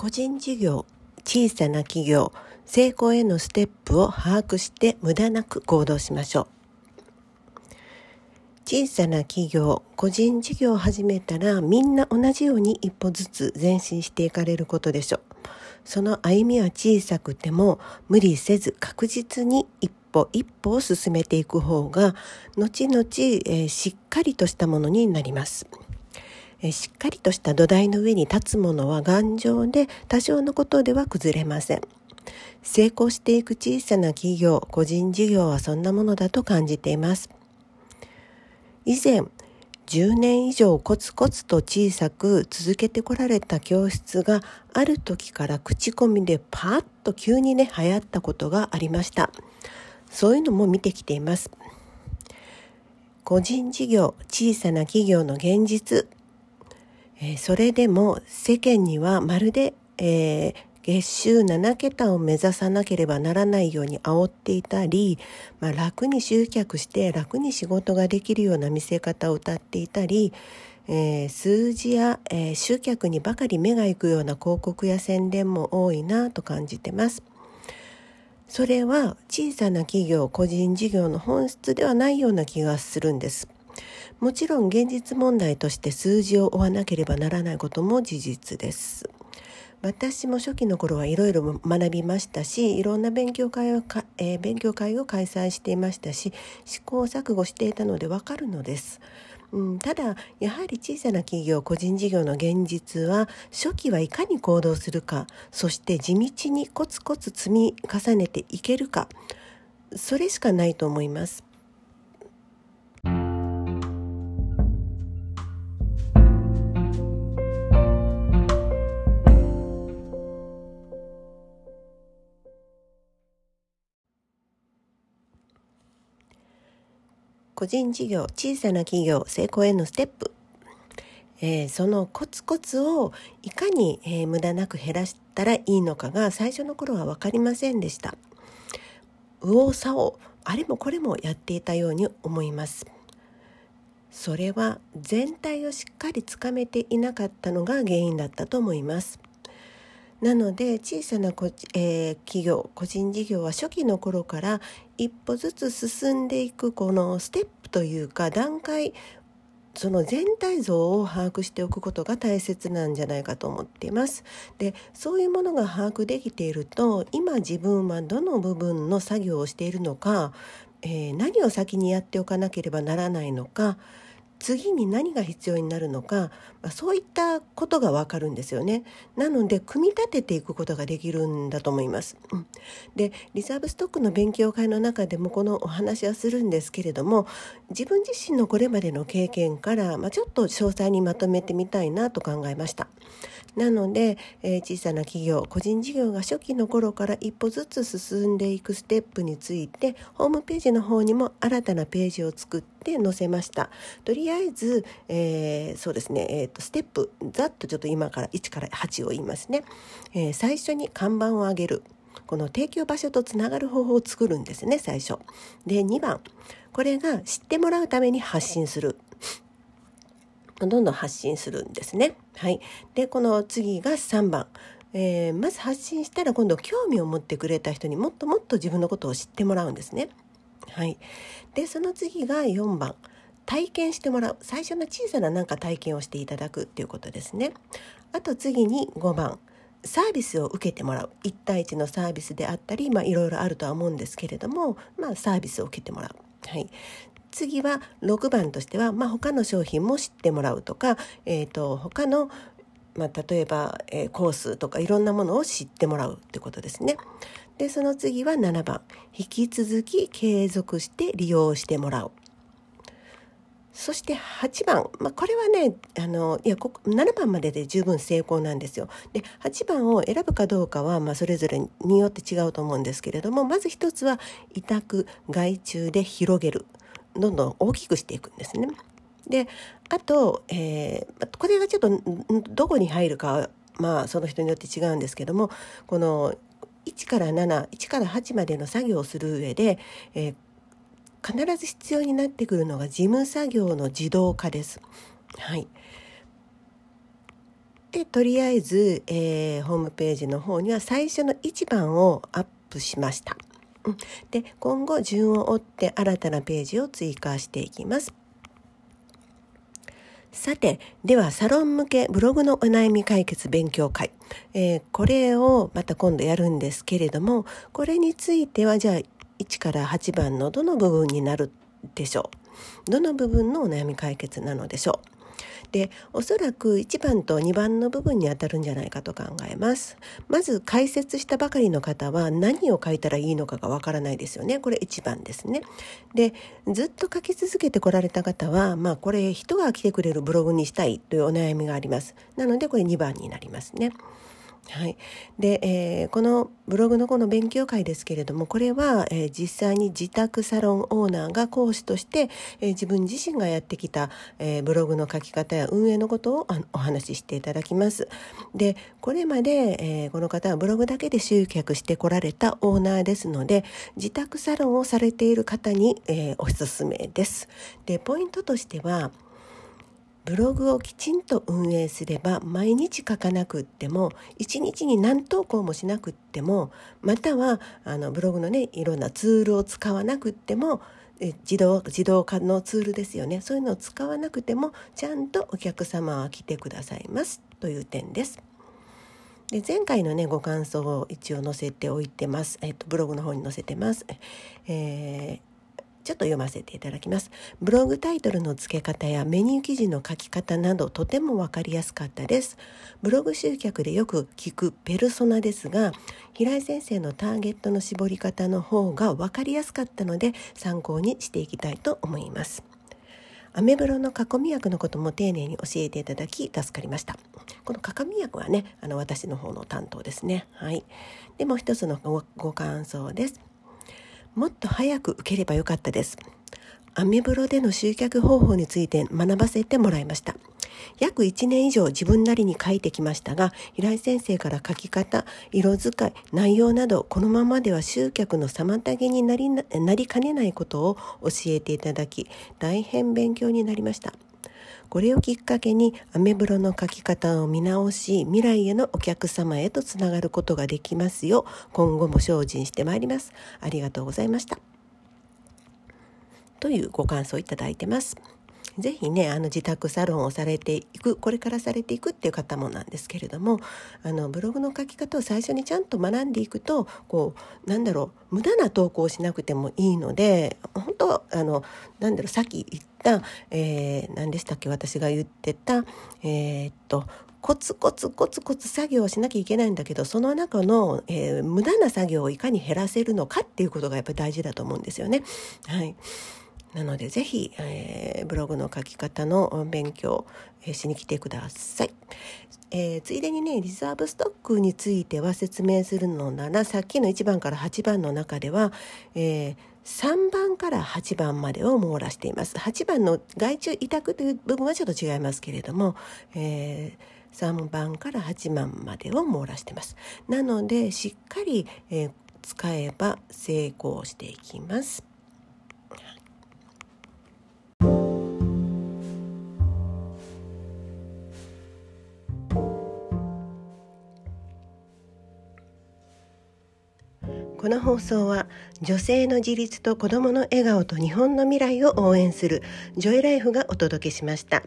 個人事業小さな企業成功へのステップを把握して無駄なく行動しましょう。小さな企業個人事業を始めたらみんな同じように一歩ずつ前進していかれることでしょう。その歩みは小さくても無理せず確実に一歩一歩を進めていく方が後々、えー、しっかりとしたものになります。えしっかりとした土台の上に立つものは頑丈で多少のことでは崩れません。成功していく小さな企業、個人事業はそんなものだと感じています。以前、10年以上コツコツと小さく続けてこられた教室がある時から口コミでパーッと急にね流行ったことがありました。そういうのも見てきています。個人事業、小さな企業の現実、えー、それでも世間にはまるで、えー、月収7桁を目指さなければならないように煽っていたり、まあ、楽に集客して楽に仕事ができるような見せ方を歌っていたり、えー、数字や、え、集客にばかり目が行くような広告や宣伝も多いなと感じてます。それは小さな企業個人事業の本質ではないような気がするんです。もちろん現実問題として数字を追わなければならないことも事実です。私も初期の頃はいろいろ学びましたしいろんな勉強会をか、えー、勉強会を開催していましたし試行錯誤していたのでわかるのです。うん、ただやはり小さな企業個人事業の現実は初期はいかに行動するかそして地道にコツコツ積み重ねていけるかそれしかないと思います。個人事業小さな企業成功へのステップ、えー、そのコツコツをいかに、えー、無駄なく減らしたらいいのかが最初の頃は分かりませんでした。右往左往。あれもこれもやっていたように思います。それは全体をしっかりつかめていなかったのが原因だったと思います。なので小さなこ、えー、企業個人事業は初期の頃から一歩ずつ進んでいくこのステップというか段階その全体像を把握しておくことが大切なんじゃないかと思っています。でそういうものが把握できていると今自分はどの部分の作業をしているのか、えー、何を先にやっておかなければならないのか次に何が必要になるのか、まあ、そういったことがわかるんですよね。なので組み立てていくことができるんだと思います。うん、でリザーブストックの勉強会の中でもこのお話はするんですけれども自分自身のこれまでの経験から、まあ、ちょっと詳細にまとめてみたいなと考えました。なので、えー、小さな企業個人事業が初期の頃から一歩ずつ進んでいくステップについてホームページの方にも新たなページを作って載せました。とりあえず、えー、そうですね、えーと、ステップざっとちょっと今から1から8を言いますね、えー、最初に看板を上げる。この提供場所とつながる方法を作るんですね最初。で2番これが知ってもらうために発信する。どんどん発信するんですね。はい、でこの次が3番、えー、まず発信したら今度興味を持ってくれた人にもっともっと自分のことを知ってもらうんですね。はい、でその次が4番体験してもらう最初の小さななんか体験をしていただくっていうことですね。あと次に5番サービスを受けてもらう1対1のサービスであったり、まあ、いろいろあるとは思うんですけれども、まあ、サービスを受けてもらう。はい、次は6番としては、まあ、他の商品も知ってもらうとか、えーと、他の、まあ、例えば、えー、コースとかいろんなものを知ってもらうってことですね。でその次は7番引き続き継続して利用してもらう。そして8番、まあ、これはねあのいやこ7番までで十分成功なんですよ。で8番を選ぶかどうかは、まあ、それぞれによって違うと思うんですけれどもまず一つは委託外注で広げるどんどん大きくしていくんですね。であと、えー、これがちょっとどこに入るかまあその人によって違うんですけどもこの1から71から8までの作業をする上で、えー、必ず必要になってくるのが事務作業の自動化です。はい、でとりあえず、えー、ホームページの方には最初の1番をアップしました。で今後順を追って新たなページを追加していきます。さて、ではサロン向けブログのお悩み解決勉強会、えー、これをまた今度やるんですけれども、これについてはじゃあ1から8番のどの部分になるでしょう？どの部分のお悩み解決なのでしょう。でおそらく1番と2番の部分にあたるんじゃないかと考えます。まず解説したばかりの方は何を書いたらいいのかがわからないですよね。これ1番ですね。でずっと書き続けてこられた方はまあこれ人が来てくれるブログにしたいというお悩みがあります。なのでこれ2番になりますね。はい、で、えー、このブログのこの勉強会ですけれどもこれは、えー、実際に自宅サロンオーナーが講師として、えー、自分自身がやってきた、えブログの書き方や運営のことをお話ししていただきます。でこれまで、えこの方はブログだけで集客してこられたオーナーですので自宅サロンをされている方に、えおすすめです。でポイントとしてはブログをきちんと運営すれば毎日書かなくっても1日に何投稿もしなくってもまたはあのブログのねいろんなツールを使わなくっても自動自動化のツールですよねそういうのを使わなくてもちゃんとお客様は来てくださいますという点です。で前回のねご感想を一応載せておいてます、えっと、ブログの方に載せてます。えーちょっと読ませていただきます。ブログタイトルの付け方やメニュー記事の書き方などとても分かりやすかったです。ブログ集客でよく聞くペルソナですが、平井先生のターゲットの絞り方の方が分かりやすかったので参考にしていきたいと思います。アメブロの囲み役のことも丁寧に教えていただき助かりました。この囲み役はね、あの私の方の担当ですね。はい。でも一つのご感想です。もっと早く受ければよかったです。アメブロでの集客方法について学ばせてもらいました。約1年以上自分なりに書いてきましたが、平井先生から書き方、色使い、内容など、このままでは集客の妨げになりなりかねないことを教えていただき、大変勉強になりました。これをきっかけにアメブロの書き方を見直し未来へのお客様へとつながることができますよう今後も精進してまいります。ありがとうございました。というご感想いただいてます。ぜひねあの自宅サロンをされていくこれからされていくっていう方もなんですけれどもあのブログの書き方を最初にちゃんと学んでいくとこうなんだろう無駄な投稿をしなくてもいいので本当あのなんだろうさっき言った、えー、何でしたっけ私が言ってたえー、っとコツコツコツコツ作業をしなきゃいけないんだけどその中の、えー、無駄な作業をいかに減らせるのかっていうことがやっぱり大事だと思うんですよね。はい、なのでぜひ、えー、ブログの書き方の勉強、えー、しに来てください。えー、ついでにねリザーブストックについては説明するのならさっきの1番から8番の中では、え、3番から8番までを網羅しています。8番の外注委託という部分はちょっと違いますけれども、えー、3番から8番までを網羅してます。なのでしっかり、えー、使えば成功していきます。この放送は女性の自立と子どもの笑顔と日本の未来を応援するジョイライフがお届けしました。